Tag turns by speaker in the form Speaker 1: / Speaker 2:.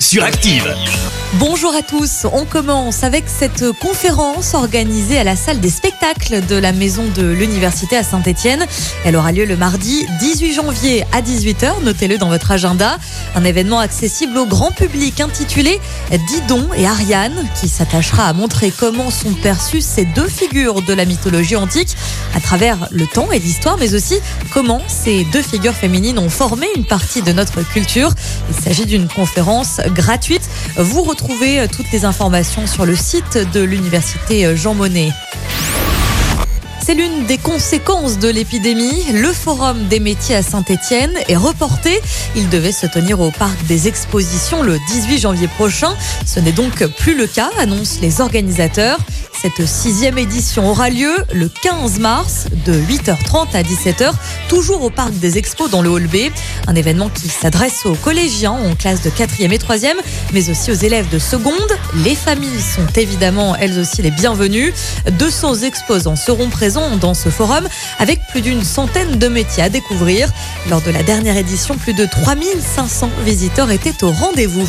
Speaker 1: sur Active.
Speaker 2: Bonjour à tous, on commence avec cette conférence organisée à la salle des spectacles de la maison de l'université à Saint-Etienne. Elle aura lieu le mardi 18 janvier à 18h, notez-le dans votre agenda. Un événement accessible au grand public intitulé Didon et Ariane qui s'attachera à montrer comment sont perçues ces deux figures de la mythologie antique à travers le temps et l'histoire, mais aussi comment ces deux figures féminines ont formé une partie de notre culture. Il s'agit d'une conférence gratuite. Vous retrouvez toutes les informations sur le site de l'université Jean Monnet. C'est l'une des conséquences de l'épidémie. Le forum des métiers à Saint-Etienne est reporté. Il devait se tenir au parc des expositions le 18 janvier prochain. Ce n'est donc plus le cas, annoncent les organisateurs. Cette sixième édition aura lieu le 15 mars de 8h30 à 17h, toujours au parc des expos dans le hall B. Un événement qui s'adresse aux collégiens en classe de 4e et 3e, mais aussi aux élèves de seconde. Les familles sont évidemment elles aussi les bienvenues. 200 exposants seront présents dans ce forum avec plus d'une centaine de métiers à découvrir. Lors de la dernière édition, plus de 3500 visiteurs étaient au rendez-vous.